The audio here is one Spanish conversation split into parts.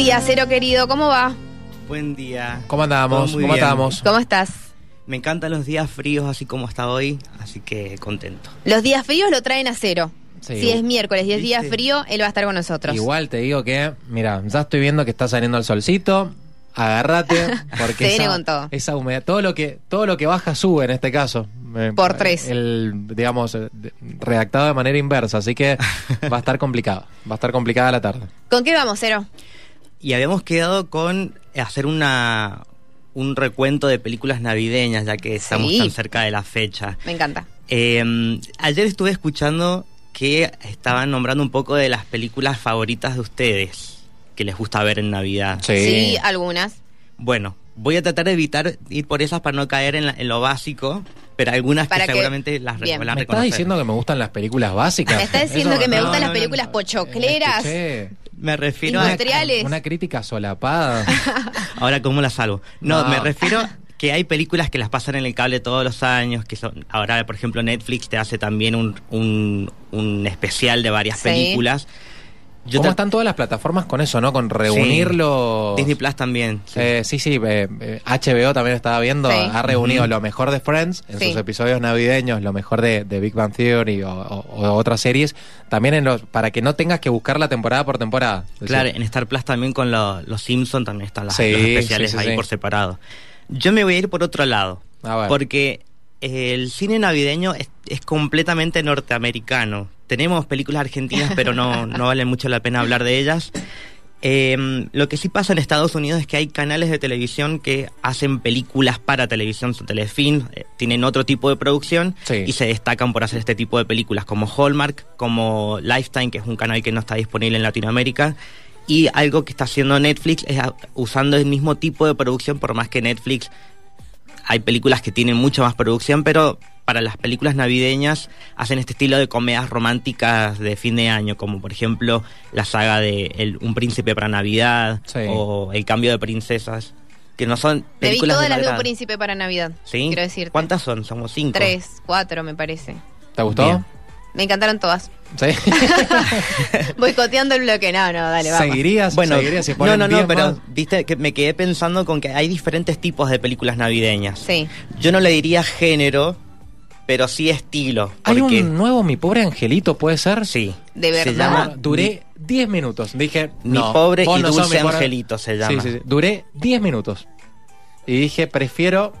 Buen día, Cero querido, ¿cómo va? Buen día. ¿Cómo andamos? ¿Cómo bien. estamos? ¿Cómo estás? Me encantan los días fríos así como está hoy, así que contento. Los días fríos lo traen a cero. Sí. Si es miércoles y es día frío, él va a estar con nosotros. Igual te digo que, mira, ya estoy viendo que está saliendo el solcito. Agárrate, porque Se viene esa, con todo. esa humedad, todo lo que todo lo que baja sube en este caso. Eh, Por tres. El, digamos, eh, redactado de manera inversa, así que va a estar complicado. Va a estar complicada la tarde. ¿Con qué vamos, Cero? Y habíamos quedado con hacer una un recuento de películas navideñas, ya que estamos Sí. tan cerca de la fecha. Me encanta. Eh, ayer estuve escuchando que estaban nombrando un poco de las películas favoritas de ustedes, que les gusta ver en Navidad. Sí, algunas. Bueno, voy a tratar de evitar ir por esas para no caer en, la- en lo básico, pero algunas que que- seguramente las re- Bien. ¿Me estás diciendo que me gustan las películas básicas? Me está diciendo Eso- que me no, gustan no, las películas no. pochocleras. Me refiero a... Una crítica solapada. Ahora, ¿cómo la salvo? No, No. me refiero que hay películas que las pasan en el cable todos los años, que son... Ahora, por ejemplo, Netflix te hace también un, un, un especial de varias Sí. películas. ¿Cómo tra- están todas las plataformas con eso, no? Con reunirlo. Disney Plus también. sí. Eh, sí, sí, eh, eh, HBO también estaba viendo, Sí. ha reunido lo mejor de Friends en Sí. sus episodios navideños, lo mejor de, de Big Bang Theory o, o- o otras series, también en los, para que no tengas que buscar la temporada por temporada. Claro, decir, en Star Plus también con lo- los Simpsons también están las, Sí, los especiales sí, sí, ahí sí. por separado. Yo me voy a ir por otro lado. A ver. Porque el cine navideño es, es completamente norteamericano. Tenemos películas argentinas, pero no, no vale mucho la pena hablar de ellas. Eh, lo que sí pasa en Estados Unidos es que hay canales de televisión que hacen películas para televisión, su Telefilm, eh, tienen otro tipo de producción Sí. y se destacan por hacer este tipo de películas, como Hallmark, como Lifetime, que es un canal que no está disponible en Latinoamérica. Y algo que está haciendo Netflix es usando el mismo tipo de producción, por más que Netflix hay películas que tienen mucha más producción, pero para las películas navideñas hacen este estilo de comedias románticas de fin de año, como por ejemplo la saga de El- Un príncipe para Navidad Sí. o El cambio de princesas, que no son Me vi películas todas de las de un verdad. príncipe para Navidad. ¿Sí? Quiero decirte. ¿Cuántas son? Somos cinco. Tres, cuatro, me parece. ¿Te gustó? Bien. Me encantaron todas. ¿Sí? Boicoteando el bloque. No, no, dale, vamos. ¿Seguirías? Bueno, ¿Seguirías si no, ponen no, no, 10 pero más? viste que me quedé pensando con que hay diferentes tipos de películas navideñas. Sí. Yo no le diría género, pero sí estilo. Hay Porque un nuevo Mi Pobre Angelito, ¿puede ser? sí. ¿De Se verdad? llama Duré 10 minutos. Dije, Mi no, pobre vos y no dulce mi pobre- angelito se llama. Sí, sí, sí. Duré 10 minutos. Y dije, prefiero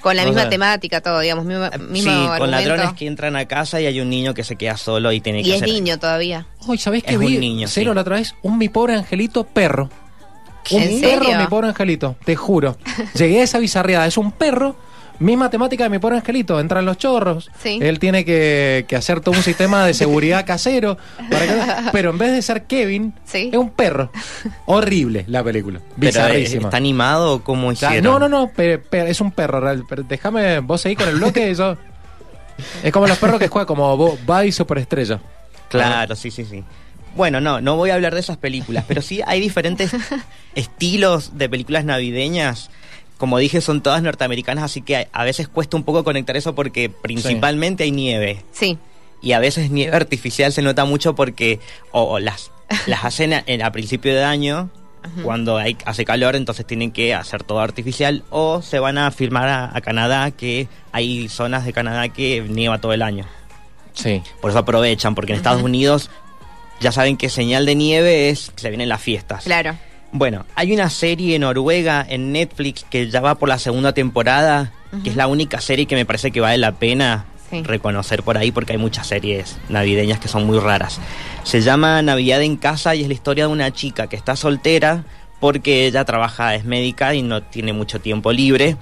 Con la O misma sea, temática, todo, digamos, mismo, mismo sí, con ladrones que entran a casa y hay un niño que se queda solo y tiene que Y es hacer... niño todavía. Hoy, ¿sabés qué Es vi? un niño, Cero sí. la otra vez. Un mi pobre angelito perro. Un ¿En perro, serio? mi pobre angelito. Te juro. Llegué a esa bizarriada. Es un perro. Misma temática de mi pobre angelito. Entran los chorros. Sí. Él tiene que, que hacer todo un sistema de seguridad casero. para que- pero en vez de ser Kevin, Sí. es un perro. Horrible la película. Pero, eh, Bizarrísima. ¿Está animado o cómo O sea, hicieron? no, no, no, pe- pe- es un perro. real, pero déjame vos seguir con el bloque y yo. Es como los perros que juegan como Bo- Buddy Superestrella. Claro, sí, sí, sí. Bueno, no, no voy a hablar de esas películas, pero sí hay diferentes estilos de películas navideñas. Como dije, son todas norteamericanas, así que a- a veces cuesta un poco conectar eso porque principalmente hay nieve. Sí. Y a veces nieve artificial se nota mucho porque o, o las, las hacen a, en- a principio de año, cuando hay, hace calor, entonces tienen que hacer todo artificial, o se van a filmar a, a Canadá, que hay zonas de Canadá que nieva todo el año. Sí. Por eso aprovechan, porque en Estados Unidos ya saben que señal de nieve es que se vienen las fiestas. Claro. Bueno, hay una serie noruega en Netflix que ya va por la segunda temporada, que es la única serie que me parece que vale la pena Sí. reconocer por ahí, porque hay muchas series navideñas que son muy raras. Se llama Navidad en casa y es la historia de una chica que está soltera porque ella trabaja, es médica y no tiene mucho tiempo libre.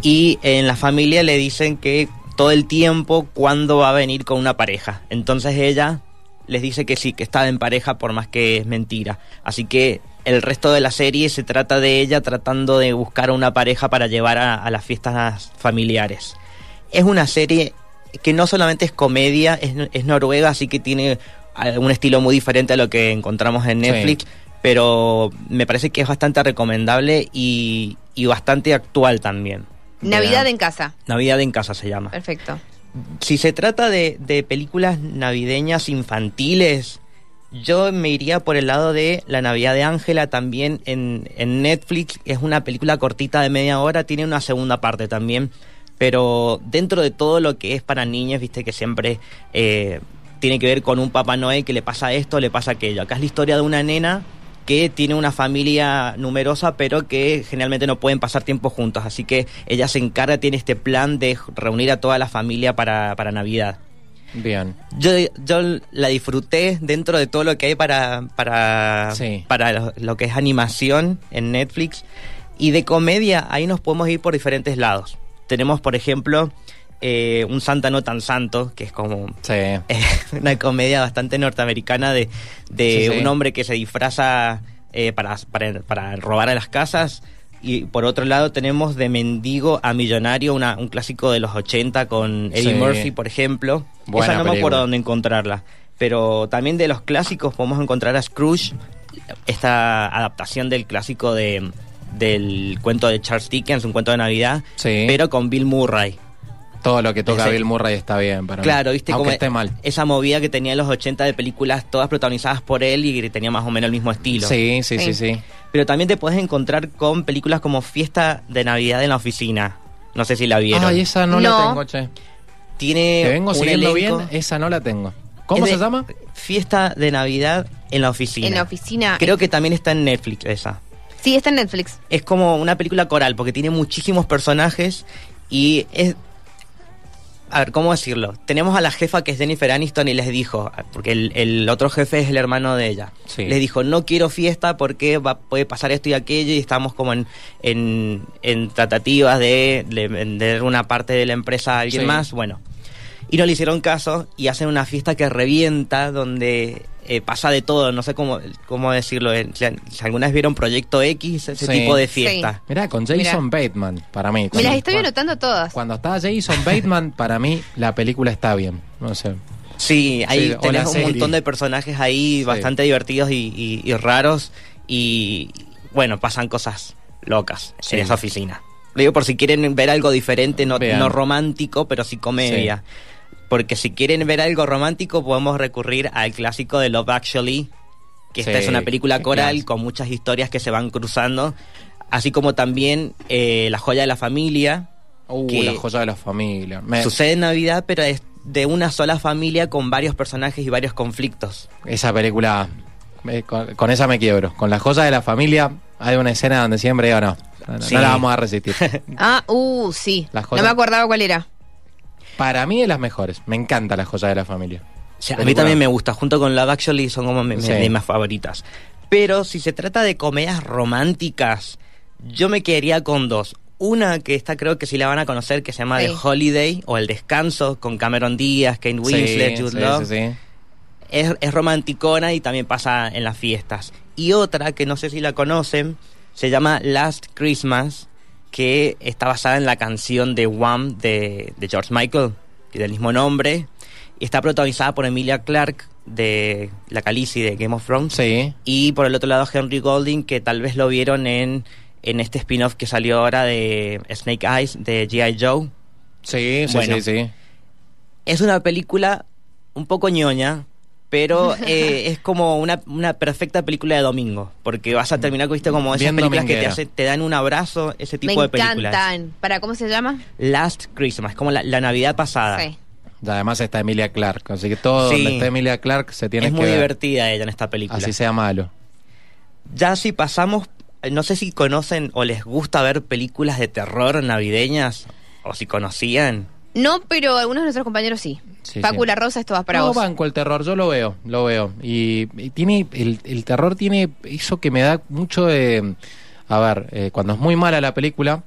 Y en la familia le dicen que todo el tiempo cuándo va a venir con una pareja. Entonces ella les dice que sí, que está en pareja por más que es mentira. Así que el resto de la serie se trata de ella tratando de buscar a una pareja para llevar a, a las fiestas familiares. Es una serie que no solamente es comedia, es, es noruega, así que tiene un estilo muy diferente a lo que encontramos en Sí. Netflix, pero me parece que es bastante recomendable y, y bastante actual también. Navidad en casa. Navidad en casa se llama. Perfecto. Si se trata de, de películas navideñas infantiles, Yo me iría por el lado de La Navidad de Ángela también en, en Netflix. Es una película cortita de media hora, tiene una segunda parte también. Pero dentro de todo lo que es para niños, viste que siempre eh, tiene que ver con un Papá Noel que le pasa esto, le pasa aquello. Acá es la historia de una nena que tiene una familia numerosa, pero que generalmente no pueden pasar tiempo juntos. Así que ella se encarga, tiene este plan de reunir a toda la familia para, para Navidad. Bien. Yo, yo la disfruté dentro de todo lo que hay para, para, Sí. para lo, lo que es animación en Netflix. Y de comedia, ahí nos podemos ir por diferentes lados. Tenemos, por ejemplo, eh, Un Santa no tan santo, que es como Sí. eh, una comedia bastante norteamericana de, de Sí, un hombre que se disfraza eh, para, para, para robar a las casas. Y por otro lado tenemos de mendigo a millonario, una- un clásico de los 80 con Eddie Sí. Murphy, por ejemplo. Buena Esa no me acuerdo dónde encontrarla. Pero también de los clásicos podemos encontrar a Scrooge, esta adaptación del clásico de, del cuento de Charles Dickens, un cuento de Navidad, Sí. pero con Bill Murray. Todo lo que toca Ese- Bill Murray está bien para mí. Claro, viste Aunque como esté mal. esa movida que tenía en los 80 de películas todas protagonizadas por él y que tenía más o menos el mismo estilo. Sí, sí, sí, Sí. sí. Pero también te puedes encontrar con películas como Fiesta de Navidad en la oficina. No sé si la vieron. Ay, esa no, la tengo, che. Tiene Te vengo un siguiendo elenco- bien, esa no la tengo. ¿Cómo es se llama? Fiesta de Navidad en la oficina. En la oficina. Creo que también está en Netflix esa. Sí, está en Netflix. Es como una película coral porque tiene muchísimos personajes y es... A ver, ¿cómo decirlo? Tenemos a la jefa que es Jennifer Aniston y les dijo, porque el, el otro jefe es el hermano de ella, Sí. les dijo, no quiero fiesta porque va, puede pasar esto y aquello y estamos como en, en, en tratativas de, de vender una parte de la empresa a alguien Sí. más, bueno. Y no le hicieron caso y hacen una fiesta que revienta donde eh, pasa de todo, no sé cómo, cómo decirlo. eh, Si, alguna vez vieron Proyecto X, ese Sí. tipo de fiesta. Mirá, con Jason Bateman, para mí. Me Cuando- las estoy cuando- anotando todas. Cuando está Jason Bateman, para mí la película está bien. No sé. Sí, ahí Sí, o tenés un serie. montón de personajes ahí Sí. bastante divertidos y, y- y raros y bueno, pasan cosas locas Sí. en esa oficina. Lo digo por si quieren ver algo diferente, no, no romántico, pero sí comedia. Porque si quieren ver algo romántico podemos recurrir al clásico de Love Actually, que esta Sí, es una película coral con muchas historias que se van cruzando, así como también eh, La joya de la familia, Uh, Que- la joya de la familia. Me- Sucede en Navidad, pero es de una sola familia con varios personajes y varios conflictos. Esa película, eh, con, con esa me quiebro. Con la joya de la familia hay una escena donde siempre digo, no, no, no la vamos a resistir. Ah, uh, sí. No me acordaba cuál era. Para mí es las mejores. Me encanta la joya de la familia. O sea, a mí también me gusta, junto con Love Actually son como mi- Sí. de mis favoritas. Pero si se trata de comedias románticas, yo me quedaría con dos. Una que esta creo que sí la van a conocer, que se llama Sí. The Holiday o El Descanso, con Cameron Díaz, Kane Winslet, Sí, Jude sí, Law. sí, sí. Es, es romanticona y también pasa en las fiestas. Y otra que no sé si la conocen, se llama Last Christmas, que está basada en la canción de Wham de, de George Michael, que del mismo nombre, y está protagonizada por Emilia Clarke de La Khaleesi de Game of Thrones. Sí. Y por el otro lado Henry Golding, que tal vez lo vieron en, en este spin-off que salió ahora de Snake Eyes de G.I. Joe. Sí, sí, Bueno. sí, sí. Es una película un poco ñoña, pero eh, es como una, una perfecta película de domingo, porque vas a terminar viste como esas Bien películas que te, hace- te dan un abrazo, ese tipo me de películas. encantan. ¿Para cómo se llama? Last Christmas, como la, la Navidad pasada. Sí. Además está Emilia Clark, así que todo Sí. donde está Emilia Clark se tiene es que muy ver. divertida ella en esta película. Así sea malo. Ya si pasamos, no sé si conocen o les gusta ver películas de terror navideñas, o si conocían. No, pero algunos de nuestros compañeros sí. Sí, Paco sí. La Rosa, esto va para no, vos. banco el terror, yo lo veo, lo veo. Y, y tiene, el, el terror tiene eso que me da mucho de... A ver, eh, cuando es muy mala la película,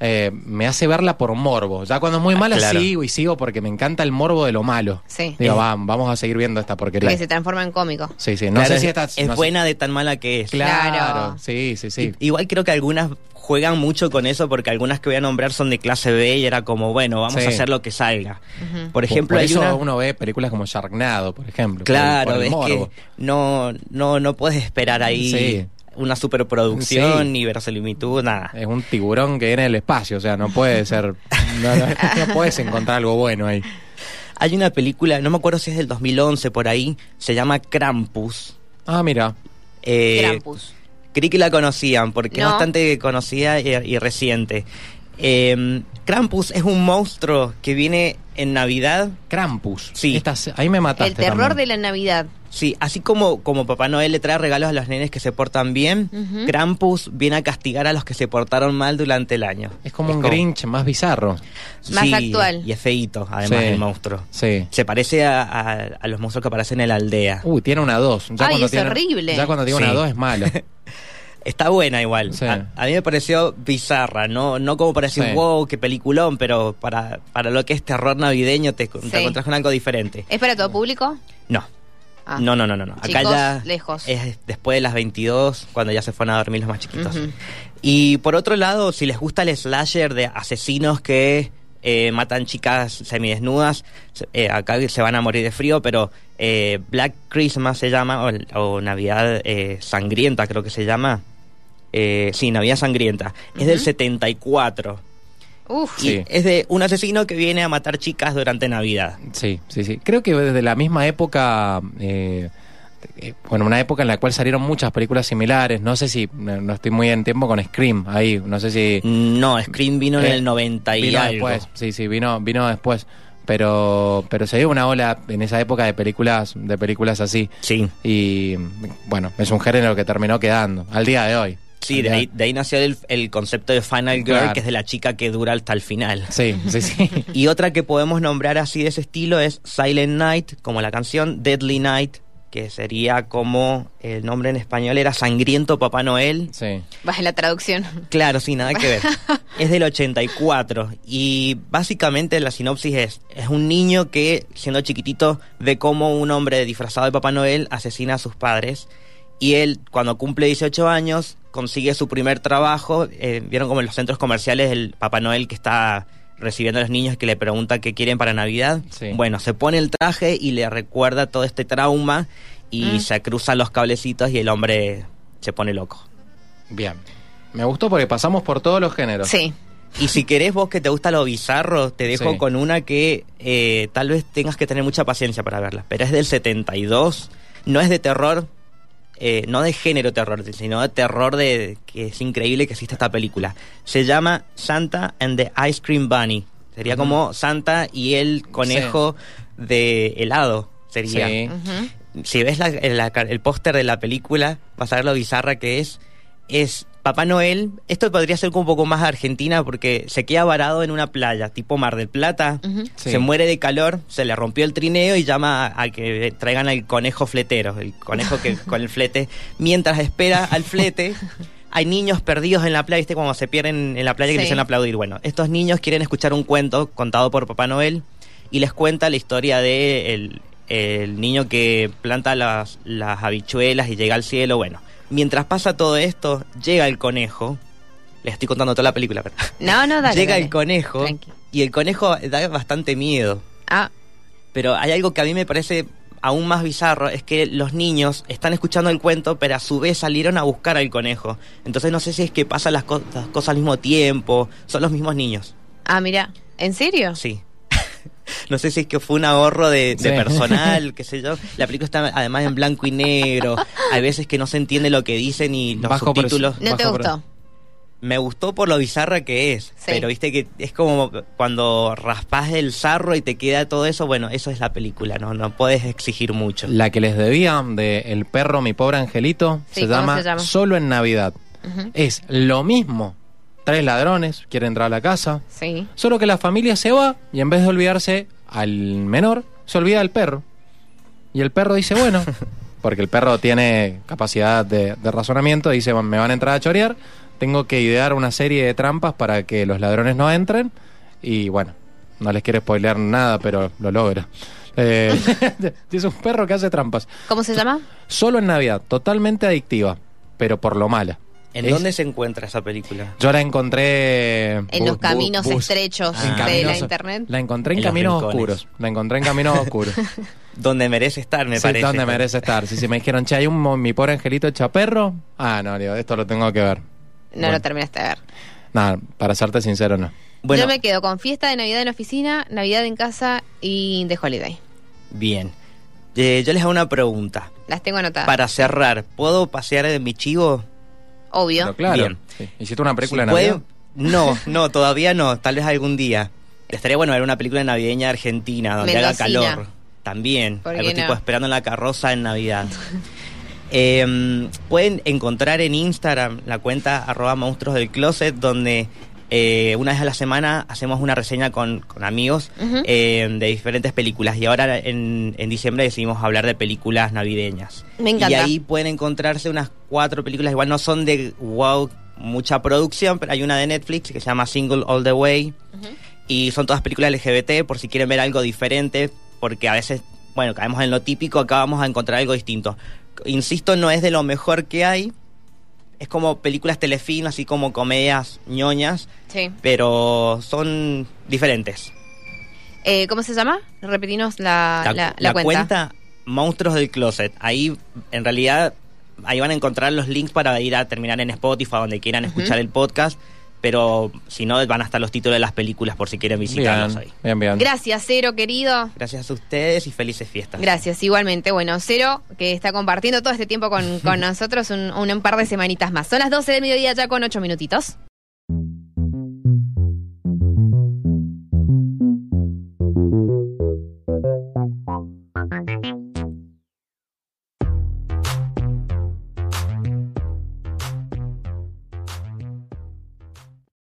eh, me hace verla por morbo. Ya cuando es muy Ah, mala claro. sigo y sigo porque me encanta el morbo de lo malo. Sí. Digo, va, vamos a seguir viendo esta porquería. Que se transforma en cómico. Sí, sí, no Claro, sé si es, esta... es no sé- buena de tan mala que es. Claro, Claro. sí, sí, sí. Igual creo que algunas juegan mucho con eso porque algunas que voy a nombrar son de clase B y era como, bueno, vamos Sí. a hacer lo que salga. Por Por- ejemplo, por hay eso una... uno ve películas como Sharknado, por ejemplo. por el- Claro, por el es morbo. que no, no, no puedes esperar ahí Sí. una superproducción Sí. ni verosimilitud, nada. Es un tiburón que viene del espacio, o sea, no puede ser. No, no- no puedes encontrar algo bueno ahí. Hay una película, no me acuerdo si es del 2011 por ahí, se llama Krampus. Ah, mira. Eh, Krampus. Creí que la conocían porque No. es bastante conocida y, y reciente. Eh, Krampus es un monstruo que viene en Navidad. Krampus. Sí. Ahí me mataste El terror también. de la Navidad. Sí, así como, como Papá Noel le trae regalos a los nenes que se portan bien. Krampus viene a castigar a los que se portaron mal durante el año. Es como un Grinch más bizarro. Más Sí, actual. Y es feíto, además, Sí. el monstruo. Sí. Se parece a, a- a los monstruos que aparecen en la aldea. Uy, tiene una 2. Ay, es horrible. Ya cuando tiene Sí. una 2 es malo. Está buena igual. Sí. A, a mí me pareció bizarra, no, no como para decir, Sí. wow, qué peliculón, pero para, para lo que es terror navideño te, te encontrás con algo diferente. ¿Es para todo público? No. Ah. No, no, no, no. no. Acá ya lejos. es después de las 22, cuando ya se fueron a dormir los más chiquitos. Y por otro lado, si les gusta el slasher de asesinos que eh, matan chicas semidesnudas, se- eh, acá se van a morir de frío, pero eh, Black Christmas se llama, o, o Navidad eh, Sangrienta creo que se llama. Eh, sí, Navidad Sangrienta. Es del Ujú. 74. Uf. Sí. Y es de un asesino que viene a matar chicas durante Navidad. Sí, sí, sí. Creo que desde la misma época, eh, eh, bueno, una época en la cual salieron muchas películas similares. No sé si, no, no estoy muy en tiempo con Scream ahí, no sé si... No, Scream vino en Eh, el 90 y vino algo. después, sí, sí, vino, vino después. Pero, pero se dio una ola en esa época de películas, de películas así. Sí. Y bueno, es un género que terminó quedando al día de hoy. Sí, de ahí, de ahí nació el, el concepto de Final Girl, Claro. que es de la chica que dura hasta el final. Sí, sí, sí. Y otra que podemos nombrar así de ese estilo es Silent Night, como la canción Deadly Night, que sería como el nombre en español era Sangriento Papá Noel. sí. Baja la traducción. Claro, sí, nada que ver. Es del 84 y básicamente la sinopsis es, es un niño que siendo chiquitito ve cómo un hombre disfrazado de Papá Noel asesina a sus padres y él cuando cumple 18 años consigue su primer trabajo, eh, vieron como en los centros comerciales el Papá Noel que está recibiendo a los niños que le pregunta qué quieren para Navidad. Sí. Bueno, se pone el traje y le recuerda todo este trauma y Mm. se cruzan los cablecitos y el hombre se pone loco. Bien. Me gustó porque pasamos por todos los géneros. Sí. Y si querés vos que te gusta lo bizarro, te dejo Sí. con una que eh, tal vez tengas que tener mucha paciencia para verla. Pero es del 72, no es de terror, eh, no de género terror, sino de terror de que es increíble que exista esta película. Se llama Santa and the Ice Cream Bunny. Sería como Santa y el conejo de helado. Sería. Sí. Si ves la- la- el póster de la película, vas a ver lo bizarra que es. Es Papá Noel. Esto podría ser un poco más argentina porque se queda varado en una playa, tipo Mar del Plata. Sí. Se muere de calor, se le rompió el trineo y llama a, a que traigan al conejo fletero, el conejo que con el flete. Mientras espera al flete, hay niños perdidos en la playa, ¿viste? Cuando se pierden en la playa que Sí. empiezan a aplaudir. Bueno, estos niños quieren escuchar un cuento contado por Papá Noel y les cuenta la historia de el, el niño que planta las, las habichuelas y llega al cielo. Bueno, mientras pasa todo esto, llega el conejo. Les estoy contando toda la película, pero No, no, dale. llega dale. el conejo Tranqui. y el conejo da bastante miedo. Ah, Pero hay algo que a mí me parece aún más bizarro, es que los niños están escuchando el cuento, pero a su vez salieron a buscar al conejo. Entonces no sé si es que pasan las, co- las cosas al mismo tiempo, son los mismos niños. ah, mira. ¿En serio? Sí. no sé si es que fue un ahorro de, de Sí. personal, qué sé yo. La película está además en blanco y negro. Hay veces que no se entiende lo que dicen y los Bajo pres- subtítulos. ¿No te gustó? Me gustó por lo bizarra que es, Sí. pero viste que es como cuando raspas el sarro y te queda todo eso, bueno, eso es la película, no no puedes exigir mucho. La que les debía de El perro, mi pobre angelito, Sí, se, ¿cómo llama se llama? Solo en Navidad. Es lo mismo. Tres ladrones quieren entrar a la casa, Sí. solo que la familia se va y en vez de olvidarse al menor, se olvida del perro. Y el perro dice, bueno, porque el perro tiene capacidad de, de razonamiento, dice, me van a entrar a chorear, tengo que idear una serie de trampas para que los ladrones no entren. Y bueno, no les quiero spoilear nada, pero lo logra. Eh, es un perro que hace trampas. ¿Cómo se llama? Solo en Navidad, totalmente adictiva, pero por lo mala. ¿En Es- dónde se encuentra esa película? Yo la encontré... En los caminos bus- estrechos Ah. de caminos- la internet. La encontré en, caminos oscuros. La encontré en caminos oscuros. Donde merece estar, me sí, parece. donde merece estar. Si se me dijeron, che, hay un mi pobre angelito hecho perro. Ah, no, digo, esto lo tengo que ver. No Bueno. lo terminaste de ver. Nada, para serte sincero, no. Bueno, Yo me quedo con fiesta de Navidad en oficina, Navidad en casa y The Holiday. bien. Eh, yo les hago una pregunta. Las tengo anotadas. Para cerrar, ¿puedo pasear de mi chivo? Obvio. Pero claro. Bien. sí. ¿Hiciste una película Si de Navidad? puede- No, no, todavía no. Tal vez algún día. Estaría bueno ver una película navideña argentina donde haga calor. También. ¿Por Algo qué tipo no? esperando en la carroza en Navidad. Eh, pueden encontrar en Instagram la cuenta arroba monstruos del closet donde eh, una vez a la semana hacemos una reseña con, con amigos eh, de diferentes películas y ahora en, en diciembre decidimos hablar de películas navideñas. Me encanta. Y ahí pueden encontrarse unas cuatro películas, igual no son de wow, mucha producción, pero hay una de Netflix que se llama Single All the Way y son todas películas LGBT por si quieren ver algo diferente, porque a veces, bueno, caemos en lo típico, acá vamos a encontrar algo distinto. Insisto, no es de lo mejor que hay, es como películas telefilm, así como comedias ñoñas, Sí. pero son diferentes. Eh, ¿Cómo se llama? Repetinos la, la, la cuenta. Monstruos del Closet. Ahí, en realidad, ahí van a encontrar los links para ir a terminar en Spotify, donde quieran escuchar el podcast. Pero si no, van a estar los títulos de las películas por si quieren visitarlos Bien, ahí. bien, bien. Gracias, Cero, querido. Gracias a ustedes y felices fiestas. Gracias, igualmente. Bueno, Cero, que está compartiendo todo este tiempo con, con nosotros un, un par de semanitas más. Son las 12 del mediodía ya con 8 minutitos.